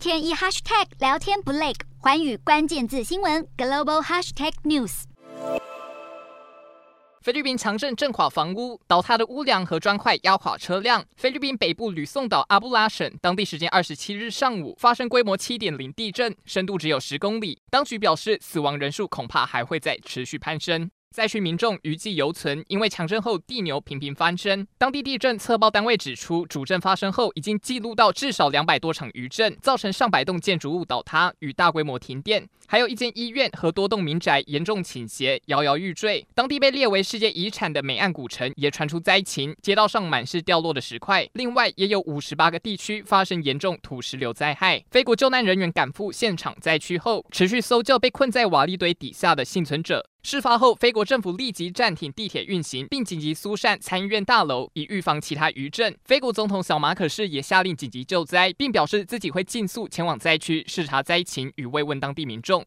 天一 hashtag 聊天不累，环宇关键字新闻 global hashtag news。菲律宾强震震垮房屋，倒塌的屋梁和砖块压垮车辆。菲律宾北部吕宋岛阿布拉省，当地时间二十七日上午发生规模七点零地震，深度只有十公里。当局表示，死亡人数恐怕还会再持续攀升。灾区民众余悸犹存，因为强震后地牛频频翻身。当地地震测报单位指出，主震发生后已经记录到至少两百多场余震，造成上百栋建筑物倒塌与大规模停电，还有一间医院和多栋民宅严重倾斜，摇摇欲坠。当地被列为世界遗产的美岸古城也传出灾情，街道上满是掉落的石块。另外，也有五十八个地区发生严重土石流灾害。菲国救难人员赶赴现场灾区后，持续搜救被困在瓦砾堆底下的幸存者。事发后，菲国政府立即暂停地铁运行，并紧急疏散参议院大楼，以预防其他余震。菲国总统小马可是也下令紧急救灾，并表示自己会尽速前往灾区视察灾情与慰问当地民众。